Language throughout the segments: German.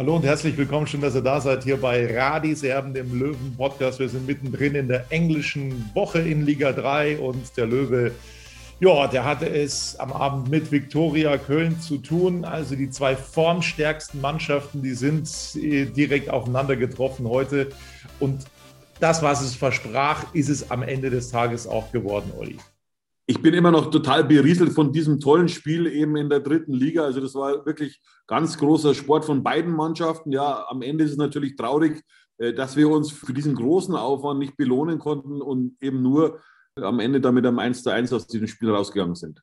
Hallo und herzlich willkommen. Schön, dass ihr da seid hier bei Radis Erben, dem Löwen-Podcast. Wir sind mittendrin in der englischen Woche in Liga 3 und der Löwe, ja, der hatte es am Abend mit Viktoria Köln zu tun. Also die zwei formstärksten Mannschaften, die sind äh, direkt aufeinander getroffen heute. Und das, was es versprach, ist es am Ende des Tages auch geworden, Olli. Ich bin immer noch total berieselt von diesem tollen Spiel eben in der dritten Liga. Also das war wirklich ganz großer Sport von beiden Mannschaften. Ja, am Ende ist es natürlich traurig, äh, dass wir uns für diesen großen Aufwand nicht belohnen konnten und eben nur am Ende damit am 1 zu 1 aus diesem Spiel rausgegangen sind.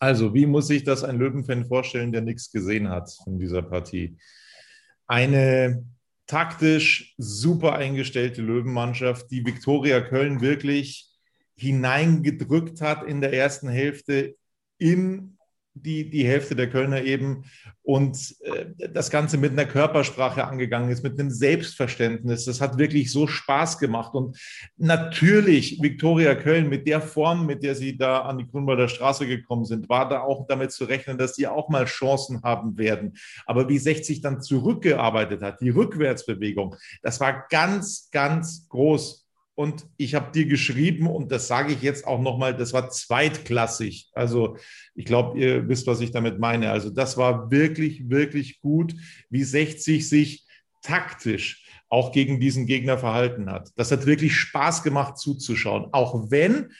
Also, wie muss sich das ein Löwenfan vorstellen, der nichts gesehen hat in dieser Partie? Eine taktisch super eingestellte Löwenmannschaft, die Viktoria Köln wirklich hineingedrückt hat in der ersten Hälfte in die, die Hälfte der Kölner eben und äh, das Ganze mit einer Körpersprache angegangen ist, mit einem Selbstverständnis. Das hat wirklich so Spaß gemacht. Und natürlich, Viktoria Köln mit der Form, mit der sie da an die Grünwalder Straße gekommen sind, war da auch damit zu rechnen, dass sie auch mal Chancen haben werden. Aber wie 60 dann zurückgearbeitet hat, die Rückwärtsbewegung, das war ganz, ganz groß. Und ich habe dir geschrieben, und das sage ich jetzt auch nochmal, das war zweitklassig. Also ich glaube, ihr wisst, was ich damit meine. Also das war wirklich, wirklich gut, wie 60 sich taktisch auch gegen diesen Gegner verhalten hat. Das hat wirklich Spaß gemacht zuzuschauen. Auch wenn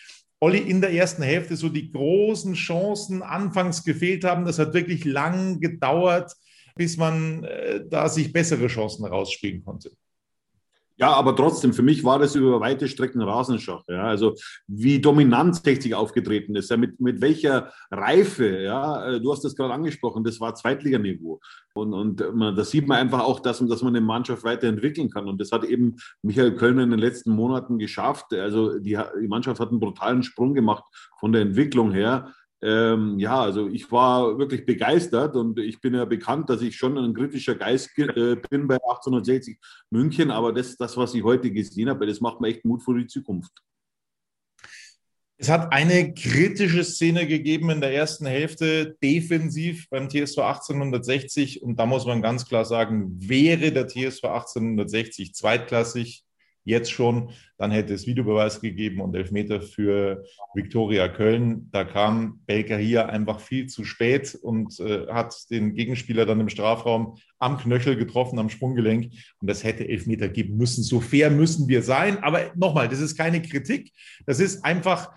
Olli in der ersten Hälfte so die großen Chancen anfangs gefehlt haben. Das hat wirklich lang gedauert, bis man äh, da sich bessere Chancen rausspielen konnte. Ja, aber trotzdem, für mich war das über weite Strecken Rasenschach. Ja? Also wie dominant 60 aufgetreten ist, ja? mit, mit welcher Reife, ja, äh, du hast das gerade angesprochen, das war Zweitliganiveau. Und, und man, da sieht man einfach auch, dass, dass man eine Mannschaft weiterentwickeln kann. Und das hat eben Michael Kölner in den letzten Monaten geschafft. Also die, die Mannschaft hat einen brutalen Sprung gemacht von der Entwicklung her. Ähm, ja, also ich war wirklich begeistert und ich bin ja bekannt, dass ich schon ein kritischer Geist äh, bin bei 1860 München, aber das, das, was ich heute gesehen habe, das macht mir echt Mut für die Zukunft. Es hat eine kritische Szene gegeben in der ersten Hälfte defensiv beim TSV 1860 und da muss man ganz klar sagen, wäre der TSV 1860 zweitklassig, jetzt schon, dann hätte es Videobeweis gegeben und Elfmeter für Viktoria Köln. Da kam Belka hier einfach viel zu spät und äh, hat den Gegenspieler dann im Strafraum am Knöchel getroffen, am Sprunggelenk. Und das hätte Elfmeter geben müssen. So fair müssen wir sein. Aber nochmal, das ist keine Kritik. Das ist einfach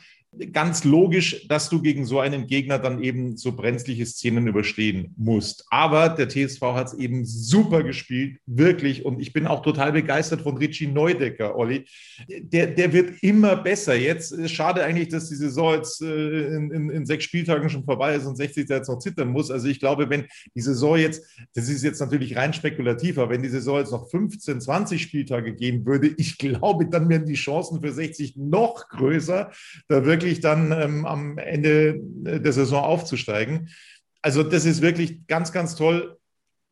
ganz logisch, dass du gegen so einen Gegner dann eben so brenzliche Szenen überstehen musst. Aber der TSV hat es eben super gespielt, wirklich. Und ich bin auch total begeistert von Richie Neudecker, Olli. Der, der wird immer besser. Jetzt schade eigentlich, dass die Saison jetzt äh, in, in, in, sechs Spieltagen schon vorbei ist und 60 jetzt noch zittern muss. Also ich glaube, wenn die Saison jetzt, das ist jetzt natürlich rein spekulativ, aber wenn die Saison jetzt noch 15, 20 Spieltage gehen würde, ich glaube, dann wären die Chancen für 60 noch größer, da wirklich wirklich dann ähm, am Ende der Saison aufzusteigen. Also das ist wirklich ganz, ganz toll.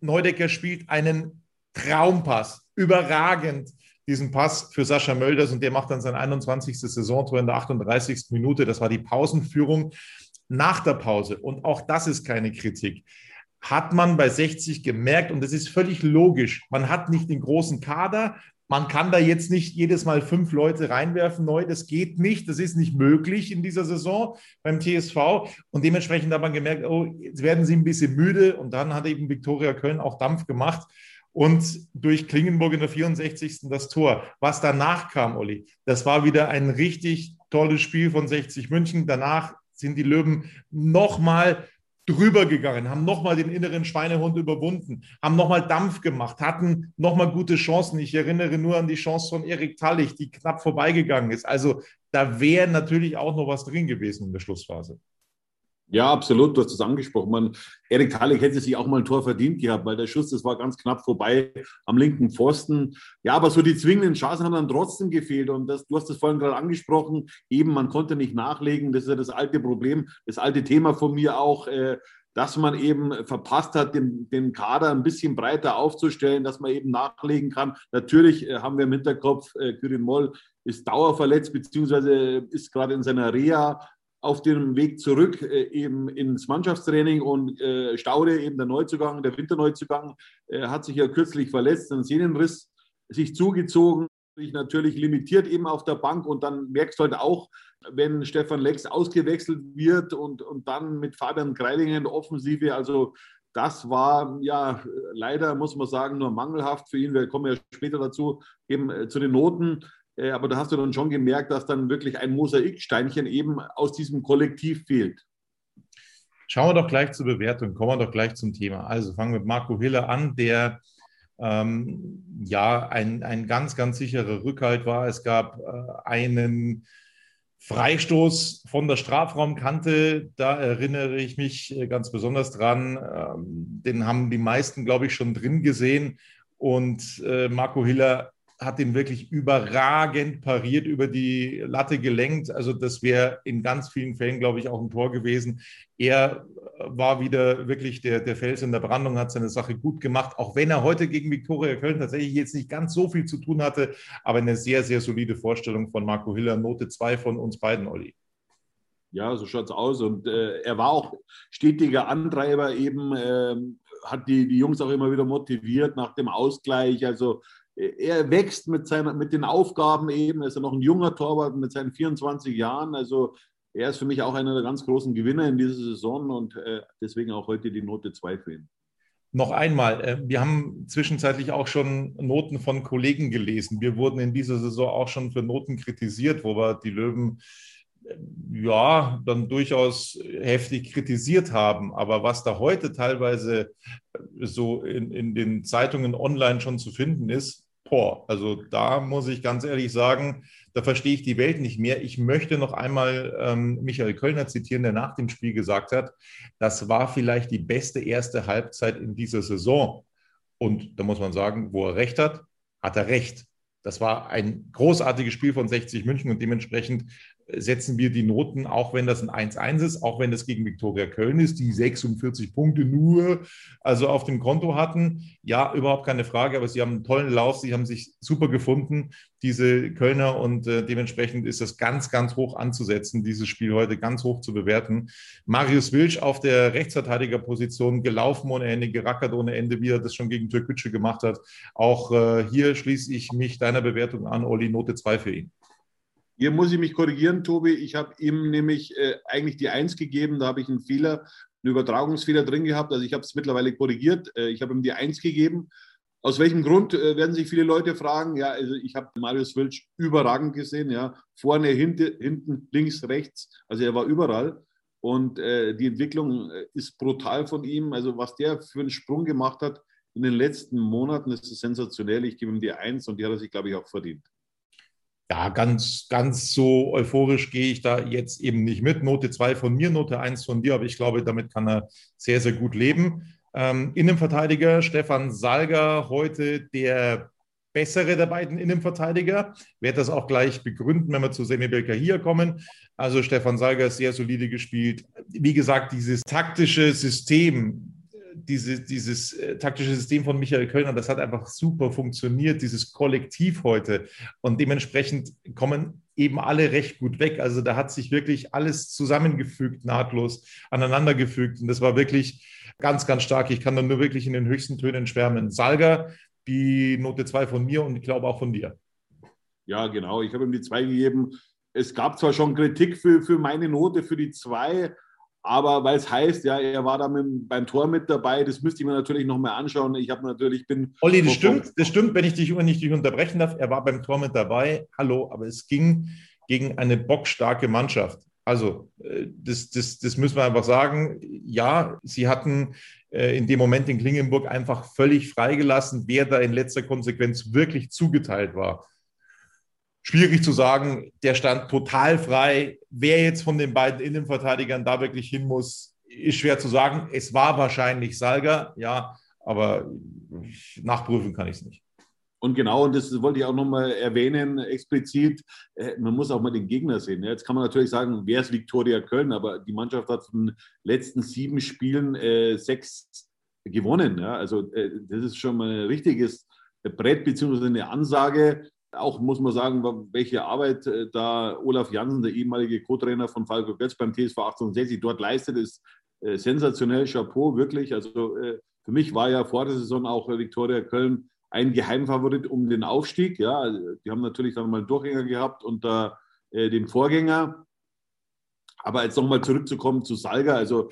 Neudecker spielt einen Traumpass. überragend diesen Pass für Sascha Mölders und der macht dann sein 21. Saisontor in der 38. Minute. Das war die Pausenführung nach der Pause. Und auch das ist keine Kritik. Hat man bei 60 gemerkt, und das ist völlig logisch, man hat nicht den großen Kader, man kann da jetzt nicht jedes Mal fünf Leute reinwerfen neu. Das geht nicht. Das ist nicht möglich in dieser Saison beim TSV. Und dementsprechend hat man gemerkt, oh, jetzt werden sie ein bisschen müde. Und dann hat eben Viktoria Köln auch Dampf gemacht. Und durch Klingenburg in der 64. das Tor. Was danach kam, Olli, das war wieder ein richtig tolles Spiel von 60 München. Danach sind die Löwen nochmal drüber gegangen, haben nochmal den inneren Schweinehund überwunden, haben nochmal Dampf gemacht, hatten nochmal gute Chancen. Ich erinnere nur an die Chance von Erik Tallich, die knapp vorbeigegangen ist. Also da wäre natürlich auch noch was drin gewesen in der Schlussphase. Ja, absolut. Du hast es angesprochen. Man, Erik Thalig hätte sich auch mal ein Tor verdient gehabt, weil der Schuss, das war ganz knapp vorbei am linken Pfosten. Ja, aber so die zwingenden Chancen haben dann trotzdem gefehlt. Und das, du hast es vorhin gerade angesprochen. Eben, man konnte nicht nachlegen. Das ist ja das alte Problem, das alte Thema von mir auch. Äh, dass man eben verpasst hat, den, den Kader ein bisschen breiter aufzustellen, dass man eben nachlegen kann. Natürlich äh, haben wir im Hinterkopf, äh, Kyrin Moll ist dauerverletzt, beziehungsweise ist gerade in seiner Reha auf dem Weg zurück äh, eben ins Mannschaftstraining und äh, Staude, eben der Neuzugang, der Winterneuzugang, äh, hat sich ja kürzlich verletzt, einen Sehnenriss sich zugezogen, sich natürlich limitiert eben auf der Bank und dann merkst du halt auch, wenn Stefan Lex ausgewechselt wird und, und dann mit Fabian Greilinger in der Offensive, also das war ja leider, muss man sagen, nur mangelhaft für ihn. Wir kommen ja später dazu, eben äh, zu den Noten. Äh, aber da hast du dann schon gemerkt, dass dann wirklich ein Mosaiksteinchen eben aus diesem Kollektiv fehlt. Schauen wir doch gleich zur Bewertung, kommen wir doch gleich zum Thema. Also fangen wir mit Marco Hiller an, der ähm, ja ein, ein ganz, ganz sicherer Rückhalt war. Es gab äh, einen Freistoß von der Strafraumkante, da erinnere ich mich äh, ganz besonders dran. Ähm, den haben die meisten, glaube ich, schon drin gesehen. Und äh, Marco Hiller hat ihn wirklich überragend pariert, über die Latte gelenkt. Also das wäre in ganz vielen Fällen, glaube ich, auch ein Tor gewesen. Er war wieder wirklich der, der Fels in der Brandung, hat seine Sache gut gemacht, auch wenn er heute gegen Viktoria Köln tatsächlich jetzt nicht ganz so viel zu tun hatte, aber eine sehr, sehr solide Vorstellung von Marco Hiller. Note 2 von uns beiden, Olli. Ja, so schaut es aus. Und äh, er war auch stetiger Antreiber eben, äh, hat die, die Jungs auch immer wieder motiviert nach dem Ausgleich. Also er wächst mit, seiner, mit den Aufgaben eben. Er ist ja noch ein junger Torwart mit seinen 24 Jahren. Also er ist für mich auch einer der ganz großen Gewinner in dieser Saison und äh, deswegen auch heute die Note 2 für ihn. Noch einmal, äh, wir haben zwischenzeitlich auch schon Noten von Kollegen gelesen. Wir wurden in dieser Saison auch schon für Noten kritisiert, wo wir die Löwen äh, ja, dann durchaus heftig kritisiert haben. Aber was da heute teilweise so in, in den Zeitungen online schon zu finden ist, boah, also da muss ich ganz ehrlich sagen, da verstehe ich die Welt nicht mehr. Ich möchte noch einmal ähm, Michael Kölner zitieren, der nach dem Spiel gesagt hat, das war vielleicht die beste erste Halbzeit in dieser Saison. Und da muss man sagen, wo er recht hat, hat er recht. Das war ein großartiges Spiel von 60 München und dementsprechend setzen wir die Noten, auch wenn das ein 1-1 ist, auch wenn das gegen Viktoria Köln ist, die 46 Punkte nur also auf dem Konto hatten. Ja, überhaupt keine Frage, aber sie haben einen tollen Lauf, sie haben sich super gefunden, diese Kölner, und äh, dementsprechend ist das ganz, ganz hoch anzusetzen, dieses Spiel heute ganz hoch zu bewerten. Marius Wilsch auf der Rechtsverteidigerposition gelaufen ohne Ende, gerackert ohne Ende, wie er das schon gegen Türkgücü gemacht hat. Auch äh, hier schließe ich mich deiner Bewertung an, Olli, Note 2 für ihn. Hier muss ich mich korrigieren, Tobi. Ich habe ihm nämlich äh, eigentlich die Eins gegeben. Da habe ich einen Fehler, einen Übertragungsfehler drin gehabt. Also ich habe es mittlerweile korrigiert. Äh, ich habe ihm die Eins gegeben. Aus welchem Grund äh, werden sich viele Leute fragen? Ja, also ich habe Marius Wilsch überragend gesehen. Ja, vorne, hinten, hinten, links, rechts. Also er war überall. Und äh, die Entwicklung äh, ist brutal von ihm. Also was der für einen Sprung gemacht hat in den letzten Monaten, ist sensationell. Ich gebe ihm die Eins und die hat er sich, glaube ich, auch verdient ja, ganz, ganz so euphorisch gehe ich da jetzt eben nicht mit. Note 2 von mir, Note 1 von dir, aber ich glaube, damit kann er sehr, sehr gut leben. Ähm, Innenverteidiger Stefan Salger, heute der bessere der beiden Innenverteidiger. Werde das auch gleich begründen, wenn wir zu Semi Belka hier kommen. Also Stefan Salger ist sehr solide gespielt. Wie gesagt, dieses taktische System, diese, dieses äh, taktische System von Michael Kölner, das hat einfach super funktioniert, dieses Kollektiv heute. Und dementsprechend kommen eben alle recht gut weg. Also da hat sich wirklich alles zusammengefügt, nahtlos aneinandergefügt. Und das war wirklich ganz, ganz stark. Ich kann dann nur wirklich in den höchsten Tönen schwärmen. Salga, die Note 2 von mir und ich glaube auch von dir. Ja, genau. Ich habe ihm die 2 gegeben. Es gab zwar schon Kritik für, für meine Note, für die 2, aber weil es heißt, ja, er war da mit, beim Tor mit dabei, das müsste ich mir natürlich noch mal anschauen. Ich habe natürlich bin. Olli, das stimmt, das stimmt, wenn ich dich nicht dich unterbrechen darf. Er war beim Tor mit dabei. Hallo, aber es ging gegen eine bockstarke Mannschaft. Also, äh, das, das, das müssen wir einfach sagen. Ja, sie hatten äh, in dem Moment in Klingenburg einfach völlig freigelassen, wer da in letzter Konsequenz wirklich zugeteilt war schwierig zu sagen, der stand total frei. Wer jetzt von den beiden Innenverteidigern da wirklich hin muss, ist schwer zu sagen. Es war wahrscheinlich Salga, ja, aber nachprüfen kann ich es nicht. Und genau, und das wollte ich auch nochmal erwähnen, explizit, äh, man muss auch mal den Gegner sehen. Jetzt kann man natürlich sagen, wer ist Viktoria Köln, aber die Mannschaft hat von den letzten sieben Spielen äh, sechs gewonnen. Ja? Also äh, das ist schon mal ein richtiges Brett beziehungsweise eine Ansage. Auch muss man sagen, welche Arbeit äh, da Olaf Jansen, der ehemalige Co-Trainer von Falco Götz beim TSV 1860, dort leistet, ist äh, sensationell. Chapeau, wirklich. Also äh, für mich war ja vor der Saison auch Viktoria Köln ein Geheimfavorit um den Aufstieg. Ja, die haben natürlich dann mal einen Durchgänger gehabt unter dem Vorgänger. Aber jetzt nochmal zurückzukommen zu Salga, also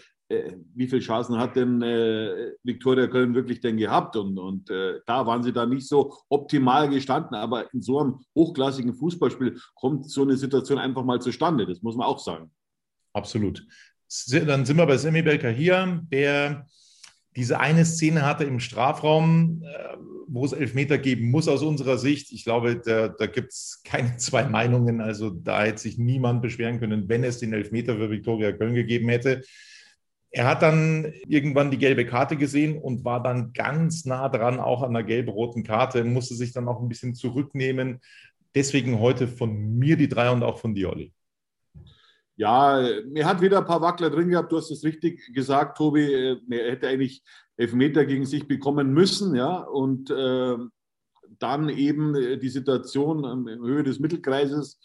wie viele Chancen hat denn äh, Viktoria Köln wirklich denn gehabt? Und, und äh, da waren sie da nicht so optimal gestanden. Aber in so einem hochklassigen Fußballspiel kommt so eine Situation einfach mal zustande. Das muss man auch sagen. Absolut. Dann sind wir bei Semi hier, der diese eine Szene hatte im Strafraum, äh, wo es Elfmeter geben muss aus unserer Sicht. Ich glaube, da, da gibt es keine zwei Meinungen. Also da hätte sich niemand beschweren können, wenn es den Elfmeter für Viktoria Köln gegeben hätte. Er hat dann irgendwann die gelbe Karte gesehen und war dann ganz nah dran, auch an der gelb-roten Karte, musste sich dann auch ein bisschen zurücknehmen. Deswegen heute von mir die drei und auch von dir, Olli. Ja, er hat wieder ein paar Wackler drin gehabt. Du hast es richtig gesagt, Tobi. Er hätte eigentlich Elfmeter gegen sich bekommen müssen, ja. Und äh, dann eben die Situation in Höhe des Mittelkreises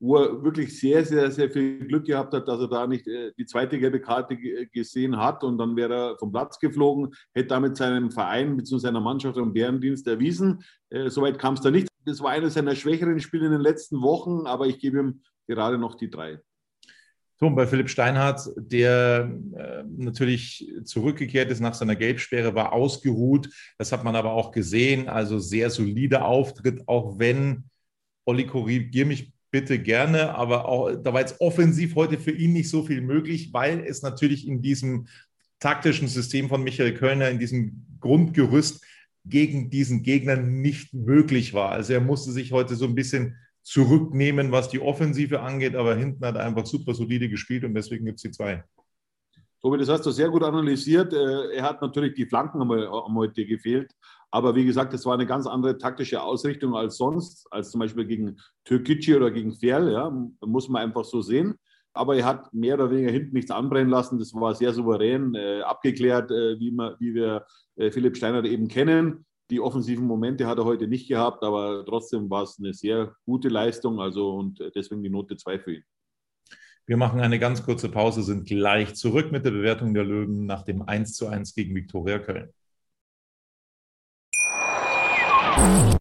wo er wirklich sehr, sehr, sehr viel Glück gehabt hat, dass er da nicht äh, die zweite gelbe Karte gesehen hat und dann wäre er vom Platz geflogen, hätte damit seinem Verein bzw. seiner Mannschaft einen Bärendienst erwiesen. Äh, soweit kam es da nicht. Das war eines seiner schwächeren Spiele in den letzten Wochen, aber ich gebe ihm gerade noch die drei. So, bei Philipp Steinhardt, der äh, natürlich zurückgekehrt ist nach seiner Gelbsperre, war ausgeruht. Das hat man aber auch gesehen. Also sehr solider Auftritt, auch wenn Olli korrigier mich bitte gerne, aber auch, da war jetzt offensiv heute für ihn nicht so viel möglich, weil es natürlich in diesem taktischen System von Michael Kölner, in diesem Grundgerüst gegen diesen Gegner nicht möglich war. Also er musste sich heute so ein bisschen zurücknehmen, was die Offensive angeht, aber hinten hat er einfach super solide gespielt und deswegen gibt es die zwei. Tobi, das hast du sehr gut analysiert. Äh, er hat natürlich die Flanken am heute gefehlt. Aber wie gesagt, es war eine ganz andere taktische Ausrichtung als sonst, als zum Beispiel gegen Türkgücü oder gegen Ferl. Ja, muss man einfach so sehen. Aber er hat mehr oder weniger hinten nichts anbrennen lassen. Das war sehr souverän, äh, abgeklärt, äh, wie, man, wie wir äh, Philipp Steiner eben kennen. Die offensiven Momente hat er heute nicht gehabt, aber trotzdem war es eine sehr gute Leistung. Also und deswegen die Note 2 für ihn. Wir machen eine ganz kurze Pause, sind gleich zurück mit der Bewertung der Löwen nach dem 1 zu 1 gegen Viktoria Köln.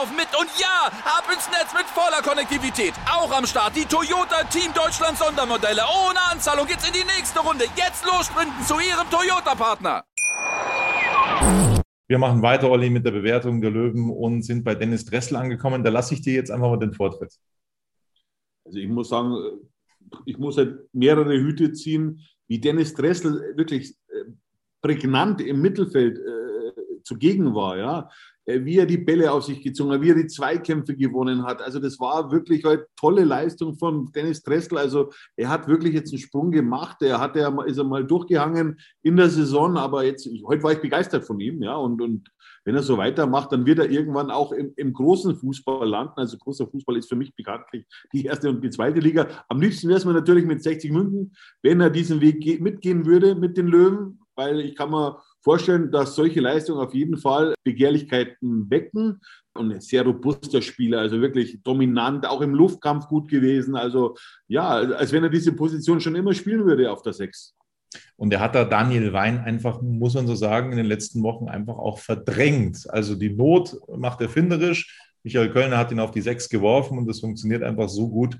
laufen mit. Und ja, ab ins Netz mit voller Konnektivität. Auch am Start die Toyota Team Deutschland Sondermodelle. Ohne Anzahlung geht's in die nächste Runde. Jetzt los sprinten zu Ihrem Toyota-Partner. Wir machen weiter, Olli, mit der Bewertung der Löwen und sind bei Dennis Dressel angekommen. Da lasse ich dir jetzt einfach mal den Vortritt. Also ich muss sagen, ich muss halt mehrere Hüte ziehen, wie Dennis Dressel wirklich äh, prägnant im Mittelfeld äh, zugegen war, ja, wie er die Bälle auf sich gezogen hat, wie er die Zweikämpfe gewonnen hat. Also das war wirklich eine tolle Leistung von Dennis Dressel. Also er hat wirklich jetzt einen Sprung gemacht. Er hat er ist er mal durchgehangen in der Saison, aber jetzt heute war ich begeistert von ihm, ja und und wenn er so weitermacht, dann wird er irgendwann auch im, im großen Fußball landen. Also großer Fußball ist für mich bekanntlich die erste und die zweite Liga. Am liebsten wäre es mir natürlich mit 60 München, wenn er diesen Weg mitgehen würde mit den Löwen, weil ich kann mir vorstellen, dass solche Leistungen auf jeden Fall Begehrlichkeiten wecken. Und ein sehr robuster Spieler, also wirklich dominant, auch im Luftkampf gut gewesen. Also ja, als wenn er diese Position schon immer spielen würde auf der Sechs. Und er hat da Daniel Wein einfach, muss man so sagen, in den letzten Wochen einfach auch verdrängt. Also die Not macht erfinderisch. Michael Kölner hat ihn auf die Sechs geworfen und das funktioniert einfach so gut,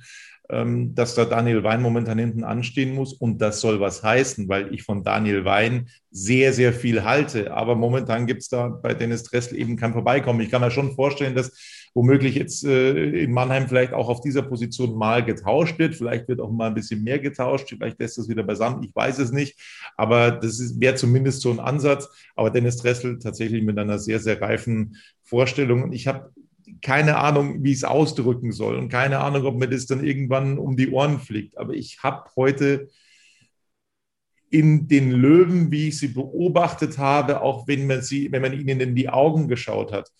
ähm, dass da Daniel Wein momentan hinten anstehen muss. Und das soll was heißen, weil ich von Daniel Wein sehr, sehr viel halte. Aber momentan gibt es da bei Dennis Dressel eben kein Vorbeikommen. Ich kann mir schon vorstellen, dass womöglich jetzt äh, in Mannheim vielleicht auch auf dieser Position mal getauscht wird. Vielleicht wird auch mal ein bisschen mehr getauscht. Vielleicht lässt das wieder beisammen. Ich weiß es nicht. Aber das wäre zumindest so ein Ansatz. Aber Dennis Dressel tatsächlich mit einer sehr, sehr reifen Vorstellung. Und ich habe keine Ahnung, wie ich es ausdrücken soll und keine Ahnung, ob mir das dann irgendwann um die Ohren fliegt. Aber ich habe heute in den Löwen, wie ich sie beobachtet habe, auch wenn man, sie, wenn man ihnen in die Augen geschaut hat,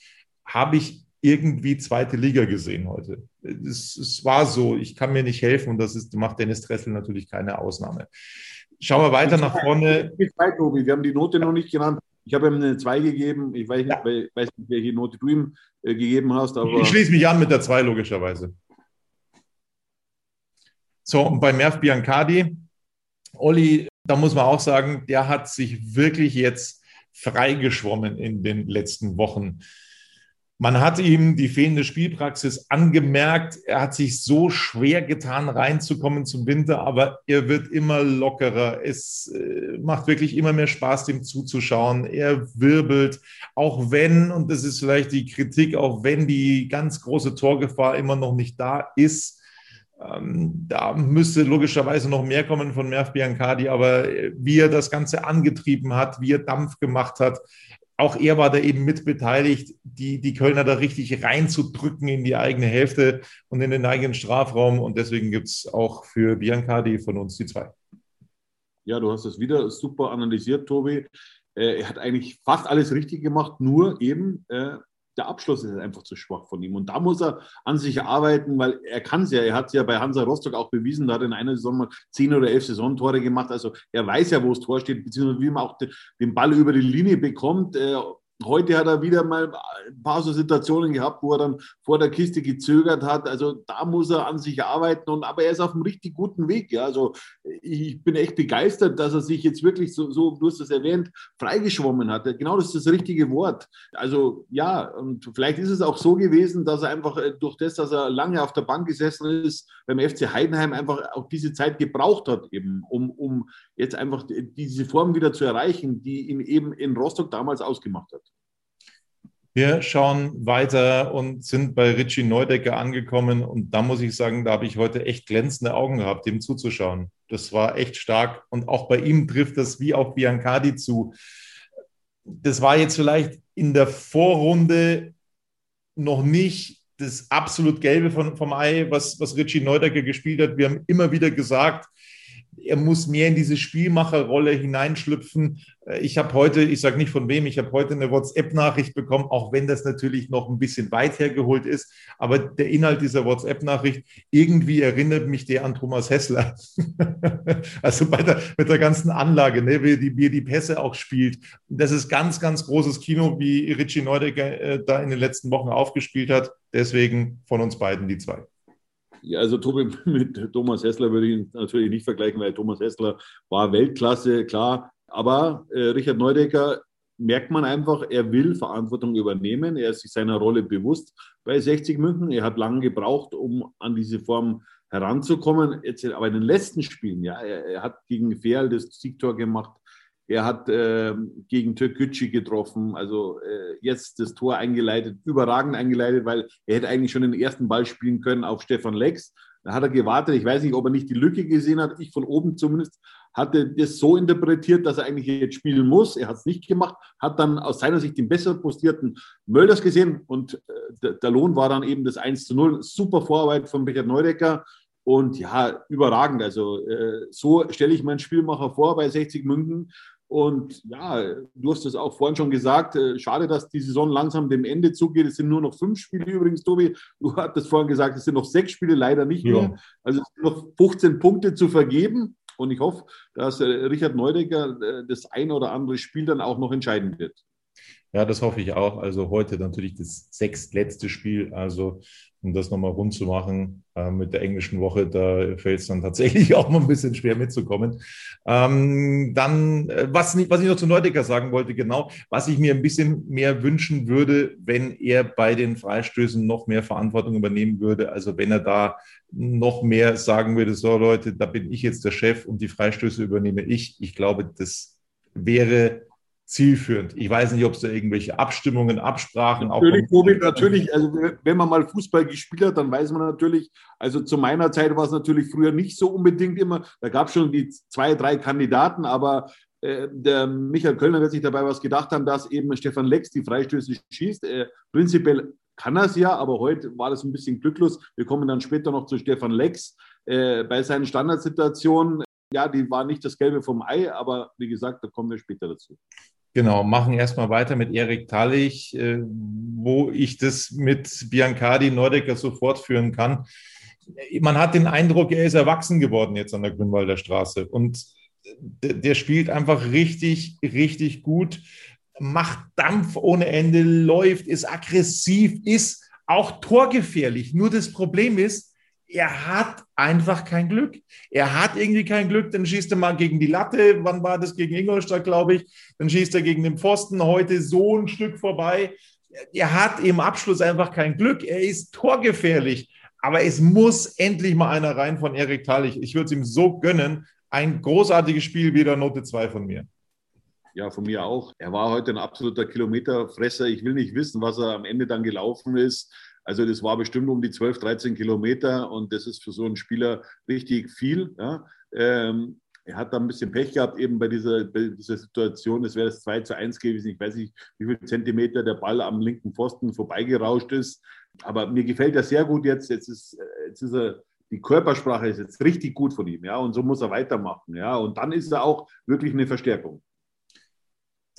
habe ich irgendwie zweite Liga gesehen heute. Es, es, war so, ich kann mir nicht helfen und das ist, macht Dennis Dressel natürlich keine Ausnahme. Schauen wir weiter nach vorne. Wir haben die Note noch nicht genannt. Ich habe ihm eine 2 gegeben. Ich weiß nicht, ja. weiß nicht welche Note du ihm äh, gegeben hast. Ich schließe mich an mit der 2, logischerweise. So, und bei Merv Biancardi, Olli, da muss man auch sagen, der hat sich wirklich jetzt freigeschwommen in den letzten Wochen. Man hat ihm die fehlende Spielpraxis angemerkt. Er hat sich so schwer getan, reinzukommen zum Winter, aber er wird immer lockerer. Es äh, macht wirklich immer mehr Spaß, dem zuzuschauen. Er wirbelt, auch wenn, und das ist vielleicht die Kritik, auch wenn die ganz große Torgefahr immer noch nicht da ist. Ähm, da müsste logischerweise noch mehr kommen von Merv Biancardi, aber wie er das Ganze angetrieben hat, wie er Dampf gemacht hat, auch er war da eben mitbeteiligt, die, die Kölner da richtig reinzudrücken in die eigene Hälfte und in den eigenen Strafraum. Und deswegen gibt es auch für Biancardi von uns die zwei. Ja, du hast das wieder super analysiert, Tobi. Äh, er hat eigentlich fast alles richtig gemacht, nur eben äh, der Abschluss ist einfach zu schwach von ihm. Und da muss er an sich arbeiten, weil er kann es ja. Er hat es ja bei Hansa Rostock auch bewiesen. Da hat er in einer Saison mal zehn oder elf Saisontore gemacht. Also er weiß ja, wo das Tor steht, beziehungsweise wie man auch den Ball über die Linie bekommt. Heute hat er wieder mal ein paar so Situationen gehabt, wo er dann vor der Kiste gezögert hat. Also da muss er an sich arbeiten. Und, aber er ist auf einem richtig guten Weg. Ja. Also ich bin echt begeistert, dass er sich jetzt wirklich so, so du hast es erwähnt, freigeschwommen hat. Genau das ist das richtige Wort. Also ja, und vielleicht ist es auch so gewesen, dass er einfach äh, durch das, dass er lange auf der Bank gesessen ist, beim FC Heidenheim einfach auch diese Zeit gebraucht hat, eben, um, um jetzt einfach diese Form wieder zu erreichen, die ihn eben in Rostock damals ausgemacht hat. Wir schauen weiter und sind bei Richie Neudecker angekommen. Und da muss ich sagen, da habe ich heute echt glänzende Augen gehabt, dem zuzuschauen. Das war echt stark. Und auch bei ihm trifft das wie auf Biancardi zu. Das war jetzt vielleicht in der Vorrunde noch nicht das absolut Gelbe von, vom Ei, was, was Richie Neudecker gespielt hat. Wir haben immer wieder gesagt, er muss mehr in diese Spielmacherrolle hineinschlüpfen. Äh, ich habe heute, ich sage nicht von wem, ich habe heute eine WhatsApp-Nachricht bekommen, auch wenn das natürlich noch ein bisschen weit hergeholt ist. Aber der Inhalt dieser WhatsApp-Nachricht, irgendwie erinnert mich der an Thomas Hessler. also bei der, mit der ganzen Anlage, ne, wie, die, wie die Pässe auch spielt. Das ist ganz, ganz großes Kino, wie Richie Neudecker äh, da in den letzten Wochen aufgespielt hat. Deswegen von uns beiden die zwei. Ja, also Tobi, mit Thomas Hessler würde ich ihn natürlich nicht vergleichen, weil Thomas Hessler war Weltklasse, klar. Aber äh, Richard Neudecker merkt man einfach, er will Verantwortung übernehmen. Er ist sich seiner Rolle bewusst bei 60 München. Er hat lange gebraucht, um an diese Form heranzukommen. Jetzt, aber in den letzten Spielen, ja, er, er hat gegen Ferl das Siegtor gemacht. Er hat äh, gegen Türkgücü getroffen, also äh, jetzt das Tor eingeleitet, überragend eingeleitet, weil er hätte eigentlich schon den ersten Ball spielen können auf Stefan Lex. Dann hat er gewartet. Ich weiß nicht, ob er nicht die Lücke gesehen hat. Ich von oben zumindest hatte das so interpretiert, dass er eigentlich jetzt spielen muss. Er hat es nicht gemacht, hat dann aus seiner Sicht den besser postierten Mölders gesehen und äh, der Lohn war dann eben das 1 zu 0. Super Vorarbeit von Richard Neudecker und ja, überragend. Also äh, so stelle ich meinen Spielmacher vor bei 60 München. Und ja, du hast es auch vorhin schon gesagt, äh, schade, dass die Saison langsam dem Ende zugeht. Es sind nur noch fünf Spiele übrigens, Tobi. Du hattest vorhin gesagt, es sind noch sechs Spiele, leider nicht ja. mehr. Also es sind noch 15 Punkte zu vergeben. Und ich hoffe, dass äh, Richard Neudecker äh, das ein oder andere Spiel dann auch noch entscheiden wird. Ja, das hoffe ich auch. Also heute natürlich das sechstletzte Spiel. Also um das nochmal rund zu machen äh, mit der englischen Woche, da fällt es dann tatsächlich auch mal ein bisschen schwer mitzukommen. Ähm, dann, äh, was, was ich noch zu Neudecker sagen wollte, genau, was ich mir ein bisschen mehr wünschen würde, wenn er bei den Freistößen noch mehr Verantwortung übernehmen würde. Also wenn er da noch mehr sagen würde, so Leute, da bin ich jetzt der Chef und die Freistöße übernehme ich. Ich glaube, das wäre zielführend. Ich weiß nicht, ob es da irgendwelche Abstimmungen, Absprachen natürlich, auch. Natürlich, natürlich, also wenn man mal Fußball gespielt hat, dann weiß man natürlich, also zu meiner Zeit war es natürlich früher nicht so unbedingt immer, da gab es schon die zwei, drei Kandidaten, aber äh, der Michael Kölner wird sich dabei was gedacht haben, dass eben Stefan Lex die Freistöße schießt. Äh, prinzipiell kann er es ja, aber heute war das ein bisschen glücklos. Wir kommen dann später noch zu Stefan Lex. Äh, bei seinen Standardsituationen, ja, die war nicht das Gelbe vom Ei, aber wie gesagt, da kommen wir später dazu. Genau, machen erstmal weiter mit Erik Tallich, äh, wo ich das mit Biancardi Nordecker so fortführen kann. Man hat den Eindruck, er ist erwachsen geworden jetzt an der Grünwalder Straße und der spielt einfach richtig, richtig gut, macht Dampf ohne Ende, läuft, ist aggressiv, ist auch torgefährlich. Nur das Problem ist, er hat einfach kein Glück. Er hat irgendwie kein Glück, dann schießt er mal gegen die Latte. Wann war das gegen Ingolstadt, glaube ich? Dann schießt er gegen den Pfosten heute so ein Stück vorbei. Er hat im Abschluss einfach kein Glück. Er ist torgefährlich. Aber es muss endlich mal einer rein von Erik Tallich. Ich würde es ihm so gönnen. Ein großartiges Spiel, wieder Note 2 von mir. Ja, von mir auch. Er war heute ein absoluter Kilometerfresser. Ich will nicht wissen, was er am Ende dann gelaufen ist. Also das war bestimmt um die 12, 13 Kilometer und das ist für so einen Spieler richtig viel. Ja. Ähm, er hat da ein bisschen Pech gehabt, eben bei dieser, bei dieser Situation. Es wäre das 2 zu 1 gewesen. Ich weiß nicht, wie viele Zentimeter der Ball am linken Pfosten vorbeigerauscht ist. Aber mir gefällt er sehr gut jetzt. Jetzt ist, jetzt ist er, die Körpersprache ist jetzt richtig gut von ihm. Ja, und so muss er weitermachen. Ja, und dann ist er auch wirklich eine Verstärkung.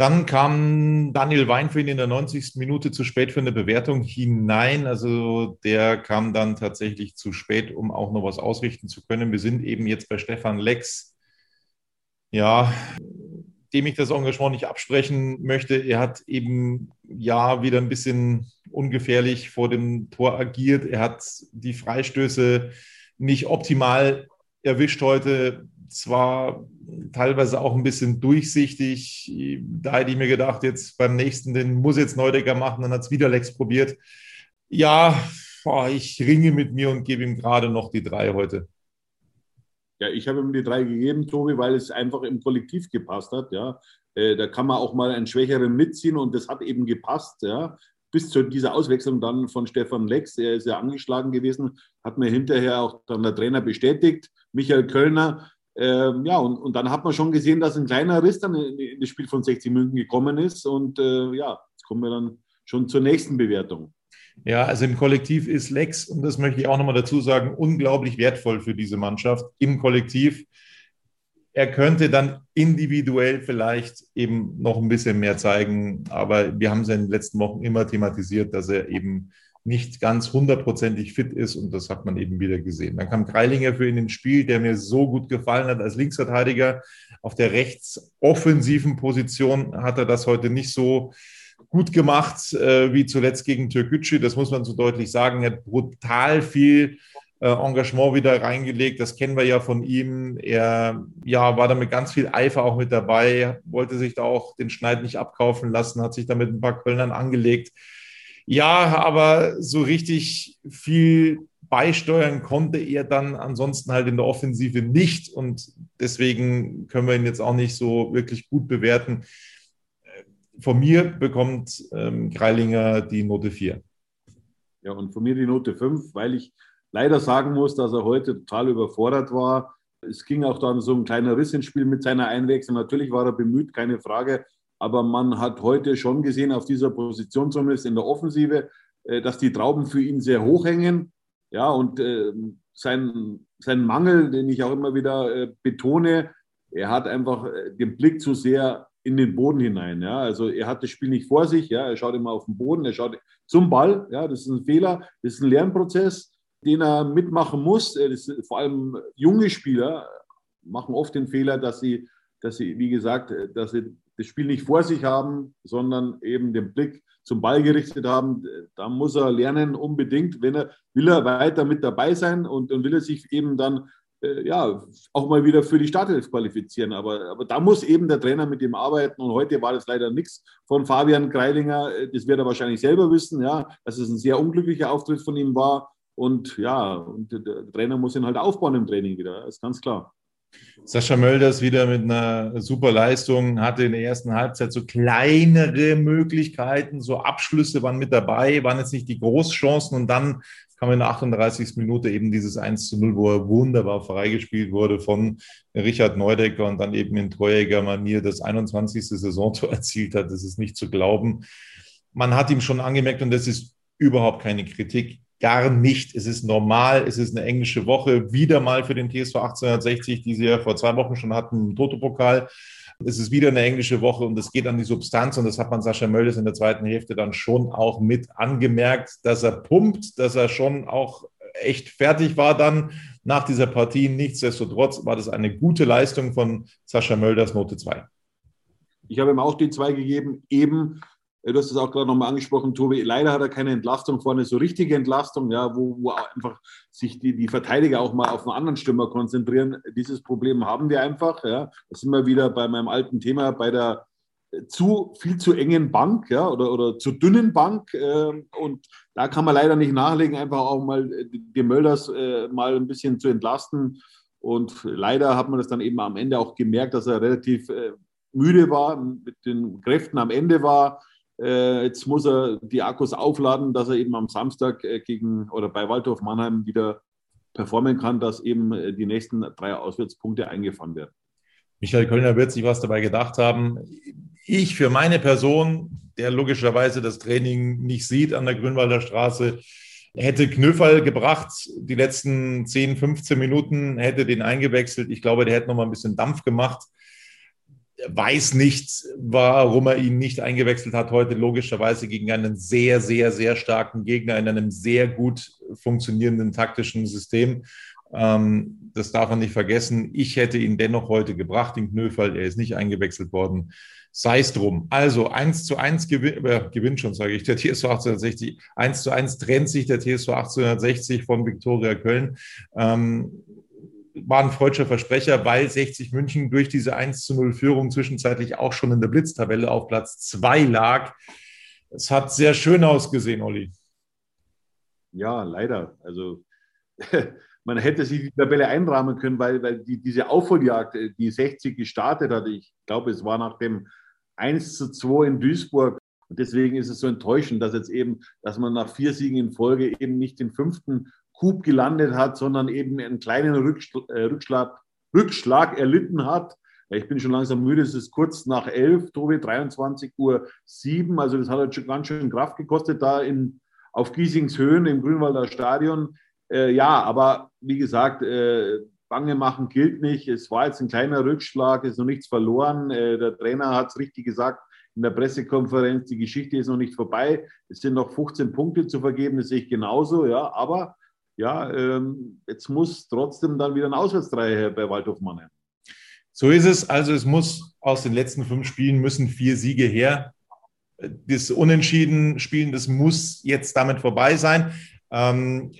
Dann kam Daniel Weinfried in der 90. Minute zu spät für eine Bewertung hinein. Also der kam dann tatsächlich zu spät, um auch noch was ausrichten zu können. Wir sind eben jetzt bei Stefan Lex. Ja, dem ich das Engagement nicht absprechen möchte. Er hat eben ja wieder ein bisschen ungefährlich vor dem Tor agiert. Er hat die Freistöße nicht optimal erwischt heute zwar teilweise auch ein bisschen durchsichtig. Da hätte ich mir gedacht, jetzt beim nächsten, den muss jetzt Neudecker machen, dann hat es wieder Lex probiert. Ja, ich ringe mit mir und gebe ihm gerade noch die drei heute. Ja, ich habe ihm die drei gegeben, Tobi, weil es einfach im Kollektiv gepasst hat. Ja, äh, da kann man auch mal einen Schwächeren mitziehen und das hat eben gepasst. Ja, bis zu dieser Auswechslung dann von Stefan Lex. Er ist ja angeschlagen gewesen, hat mir hinterher auch dann der Trainer bestätigt. Michael Kölner ähm, ja, und, und dann hat man schon gesehen, dass ein kleiner Riss dann in, in das Spiel von 60 München gekommen ist. Und äh, ja, jetzt kommen wir dann schon zur nächsten Bewertung. Ja, also im Kollektiv ist Lex, und das möchte ich auch nochmal dazu sagen, unglaublich wertvoll für diese Mannschaft im Kollektiv. Er könnte dann individuell vielleicht eben noch ein bisschen mehr zeigen, aber wir haben es in den letzten Wochen immer thematisiert, dass er eben nicht ganz hundertprozentig fit ist und das hat man eben wieder gesehen. Dann kam Kreilinger für ihn ins Spiel, der mir so gut gefallen hat als Linksverteidiger. Auf der rechtsoffensiven Position hat er das heute nicht so gut gemacht äh, wie zuletzt gegen Türkgücü. Das muss man so deutlich sagen. Er hat brutal viel äh, Engagement wieder reingelegt. Das kennen wir ja von ihm. Er ja, war da mit ganz viel Eifer auch mit dabei, wollte sich da auch den Schneid nicht abkaufen lassen, hat sich da mit ein paar Kölnern angelegt. Ja, aber so richtig viel beisteuern konnte er dann ansonsten halt in der Offensive nicht. Und deswegen können wir ihn jetzt auch nicht so wirklich gut bewerten. Von mir bekommt ähm, Greilinger die Note 4. Ja, und von mir die Note 5, weil ich leider sagen muss, dass er heute total überfordert war. Es ging auch dann so ein kleiner Riss ins Spiel mit seiner Einwechslung. Natürlich war er bemüht, keine Frage. Aber man hat heute schon gesehen, auf dieser Position zumindest in der Offensive, äh, dass die Trauben für ihn sehr hoch hängen. Ja, und äh, sein, sein Mangel, den ich auch immer wieder äh, betone, er hat einfach äh, den Blick zu sehr in den Boden hinein. Ja? Also er hat das Spiel nicht vor sich, ja? er schaut immer auf den Boden, er schaut zum Ball. Ja? Das ist ein Fehler, das ist ein Lernprozess, den er mitmachen muss. Das vor allem junge Spieler machen oft den Fehler, dass sie, dass sie, wie gesagt, dass sie das Spiel nicht vor sich haben, sondern eben den Blick zum Ball gerichtet haben. Da muss er lernen unbedingt, wenn er will er weiter mit dabei sein und, und will er sich eben dann äh, ja, auch mal wieder für die Startelf qualifizieren. Aber, aber da muss eben der Trainer mit ihm arbeiten. Und heute war das leider nichts von Fabian Greilinger. Das wird er wahrscheinlich selber wissen, ja, dass es ein sehr unglücklicher Auftritt von ihm war. Und ja, und der Trainer muss ihn halt aufbauen im Training wieder. Ist ganz klar. Sascha Mölders wieder mit einer super Leistung, hatte in der ersten Halbzeit so kleinere Möglichkeiten, so Abschlüsse waren mit dabei, waren jetzt nicht die Großchancen und dann kam in der 38. Minute eben dieses 1 zu 0, wo er wunderbar freigespielt wurde von Richard Neudecker und dann eben in treuiger Manier das 21. Saisontor erzielt hat. Das ist nicht zu glauben. Man hat ihm schon angemerkt, und das ist überhaupt keine Kritik, gar nicht. Es ist normal, es ist eine englische Woche, wieder mal für den TSV 1860, die sie ja vor zwei Wochen schon hatten, im Toto-Pokal. Es ist wieder eine englische Woche und es geht an die Substanz und das hat man Sascha Möldes in der zweiten Hälfte dann schon auch mit angemerkt, dass er pumpt, dass er schon auch echt fertig war dann nach dieser Partie. Nichtsdestotrotz war das eine gute Leistung von Sascha Mölders Note 2. Ich habe ihm auch die zwei gegeben, eben Du hast es auch gerade nochmal angesprochen, Tobi. Leider hat er keine Entlastung vorne, so richtige Entlastung, ja, wo, wo einfach sich die, die Verteidiger auch mal auf einen anderen Stürmer konzentrieren. Dieses Problem haben wir einfach. Ja. Da sind wir wieder bei meinem alten Thema, bei der zu viel zu engen Bank ja, oder, oder zu dünnen Bank. Äh, und da kann man leider nicht nachlegen, einfach auch mal die Mölders äh, mal ein bisschen zu entlasten. Und leider hat man das dann eben am Ende auch gemerkt, dass er relativ äh, müde war, mit den Kräften am Ende war äh, jetzt muss er die Akkus aufladen, dass er eben am Samstag äh, gegen oder bei Waldorf Mannheim wieder performen kann, dass eben äh, die nächsten drei Auswärtspunkte eingefahren werden. Michael Kölner wird sich was dabei gedacht haben. Ich für meine Person, der logischerweise das Training nicht sieht an der Grünwalder Straße, hätte Knöferl gebracht, die letzten 10, 15 Minuten, hätte den eingewechselt. Ich glaube, der hätte noch mal ein bisschen Dampf gemacht weiß nicht, warum er ihn nicht eingewechselt hat heute, logischerweise gegen einen sehr, sehr, sehr starken Gegner in einem sehr gut funktionierenden taktischen System. Ähm, das darf man nicht vergessen. Ich hätte ihn dennoch heute gebracht, den Knöfall. Er ist nicht eingewechselt worden. Sei es drum. Also 1 zu 1 gewin äh, gewinnt schon, sage ich, der TSV 1860. 1 zu 1 trennt sich der TSV 1860 von Viktoria Köln. Ähm, war ein freudscher Versprecher, weil 60 München durch diese 1 zu 0 Führung zwischenzeitlich auch schon in der Blitztabelle auf Platz 2 lag. Es hat sehr schön ausgesehen, Olli. Ja, leider. Also man hätte sich die Tabelle einrahmen können, weil, weil die, diese Aufholjagd, äh, die 60 gestartet hat, ich glaube, es war nach dem 1 zu 2 in Duisburg. Und deswegen ist es so enttäuschend, dass jetzt eben, dass man nach vier Siegen in Folge eben nicht den fünften Coup gelandet hat, sondern eben einen kleinen äh, Rückschlag, Rückschlag erlitten hat. Ich bin schon langsam müde, es ist kurz nach elf, Tobi, 23 Uhr sieben. Also das hat halt schon ganz schön Kraft gekostet da in, auf Giesings Höhen im Grünwalder Stadion. Äh, ja, aber wie gesagt, äh, Bange machen gilt nicht. Es war jetzt ein kleiner Rückschlag, es ist noch nichts verloren. Äh, der Trainer hat es richtig gesagt in der Pressekonferenz, die Geschichte ist noch nicht vorbei. Es sind noch 15 Punkte zu vergeben, das sehe ich genauso, ja, aber ja, ähm, jetzt muss trotzdem dann wieder ein Auswärtsdreier her bei Waldhof Mannheim. So ist es. Also es muss aus den letzten fünf Spielen müssen vier Siege her. Das Unentschieden spielen, das muss jetzt damit vorbei sein. Ähm,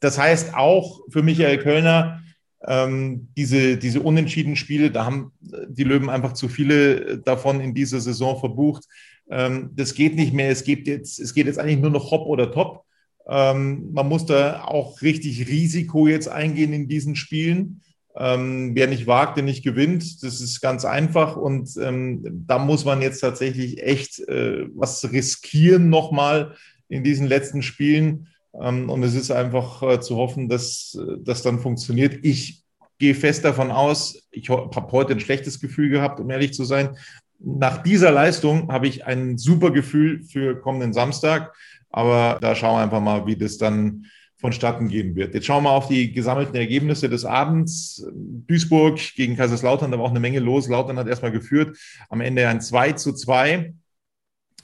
das heißt auch für Michael Kölner, ähm, diese, diese unentschieden Spiele, da haben die Löwen einfach zu viele davon in dieser Saison verbucht. Ähm, das geht nicht mehr. Es geht jetzt, es geht jetzt eigentlich nur noch hopp oder top. Ähm, man muss da auch richtig Risiko jetzt eingehen in diesen Spielen. Ähm, wer nicht wagt, der nicht gewinnt. Das ist ganz einfach. Und ähm, da muss man jetzt tatsächlich echt äh, was riskieren nochmal in diesen letzten Spielen. Ähm, und es ist einfach äh, zu hoffen, dass das dann funktioniert. Ich gehe fest davon aus, ich habe heute ein schlechtes Gefühl gehabt, um ehrlich zu sein. Nach dieser Leistung habe ich ein super Gefühl für kommenden Samstag. Aber da schauen wir einfach mal, wie das dann vonstatten gehen wird. Jetzt schauen wir auf die gesammelten Ergebnisse des Abends. Duisburg gegen Kaiserslautern, da war auch eine Menge los. Lautern hat erstmal geführt. Am Ende ein 2 zu 2.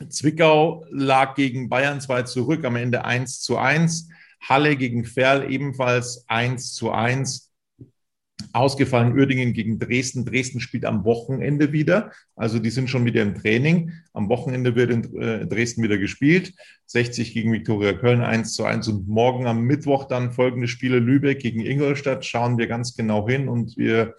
Zwickau lag gegen Bayern 2 zurück, am Ende 1 zu 1. Halle gegen Ferl ebenfalls 1 zu 1 ausgefallen Uerdingen gegen Dresden. Dresden spielt am Wochenende wieder. Also die sind schon wieder im Training. Am Wochenende wird in äh, Dresden wieder gespielt. 60 gegen Viktoria Köln 1 zu 1. Und morgen am Mittwoch dann folgende Spiele Lübeck gegen Ingolstadt. Schauen wir ganz genau hin und wir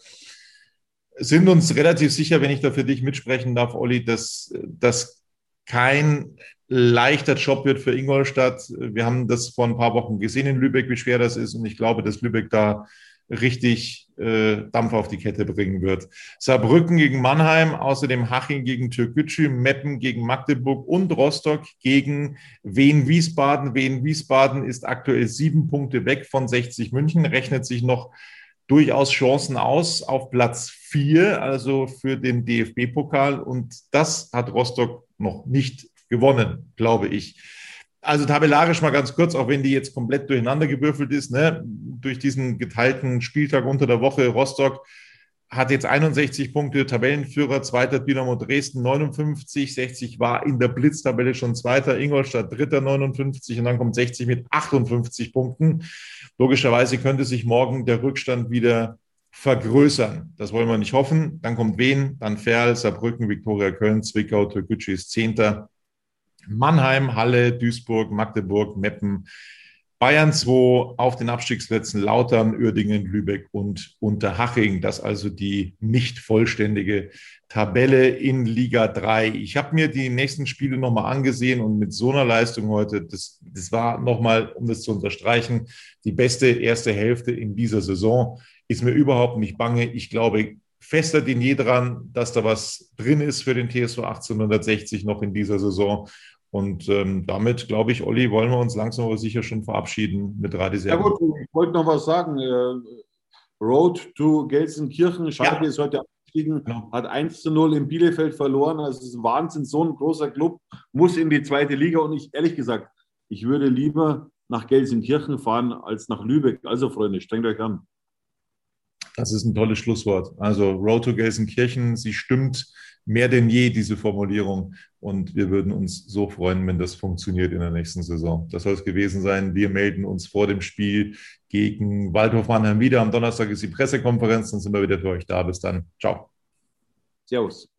sind uns relativ sicher, wenn ich da für dich mitsprechen darf, Olli, dass das kein leichter Job wird für Ingolstadt. Wir haben das vor ein paar Wochen gesehen in Lübeck, wie schwer das ist. Und ich glaube, dass Lübeck da richtig äh, Dampf auf die Kette bringen wird. Saarbrücken gegen Mannheim, außerdem Haching gegen Türkgücü, Meppen gegen Magdeburg und Rostock gegen Wien-Wiesbaden. Wien-Wiesbaden ist aktuell sieben Punkte weg von 60 München, rechnet sich noch durchaus Chancen aus auf Platz vier, also für den DFB-Pokal. Und das hat Rostock noch nicht gewonnen, glaube ich. Also tabellarisch mal ganz kurz, auch wenn die jetzt komplett durcheinander gewürfelt ist, ne? durch diesen geteilten Spieltag unter der Woche. Rostock hat jetzt 61 Punkte, Tabellenführer, zweiter Dynamo Dresden 59, 60 war in der Blitztabelle schon zweiter, Ingolstadt dritter 59 und dann kommt 60 mit 58 Punkten. Logischerweise könnte sich morgen der Rückstand wieder vergrößern. Das wollen wir nicht hoffen. Dann kommt Wien, dann Ferl, Saarbrücken, Viktoria Köln, Zwickau, Türkgücü ist Zehnter, Mannheim, Halle, Duisburg, Magdeburg, Meppen, Bayern 2 auf den Abstiegsplätzen Lautern, Uerdingen, Lübeck und Unterhaching. Das also die nicht vollständige Tabelle in Liga 3. Ich habe mir die nächsten Spiele nochmal angesehen und mit so einer Leistung heute, das, das war nochmal, um das zu unterstreichen, die beste erste Hälfte in dieser Saison. Ist mir überhaupt nicht bange. Ich glaube fester denn je dran, dass da was drin ist für den TSV 1860 noch in dieser Saison. Und ähm, damit, glaube ich, Olli, wollen wir uns langsam aber sicher schon verabschieden mit Radisern. Ja gut, ich wollte noch was sagen. Äh, Road to Gelsenkirchen, Schalke ja. ist heute abgestiegen, genau. hat 1 zu 0 in Bielefeld verloren. Also es ist Wahnsinn, so ein großer Club muss in die zweite Liga. Und ich, ehrlich gesagt, ich würde lieber nach Gelsenkirchen fahren als nach Lübeck. Also Freunde, strengt euch an. Das ist ein tolles Schlusswort. Also Road to Gelsenkirchen, sie stimmt mehr denn je, diese Formulierung. Und wir würden uns so freuen, wenn das funktioniert in der nächsten Saison. Das soll es gewesen sein. Wir melden uns vor dem Spiel gegen Waldhof Mannheim wieder. Am Donnerstag ist die Pressekonferenz. Dann sind wir wieder für euch da. Bis dann. Ciao. Servus.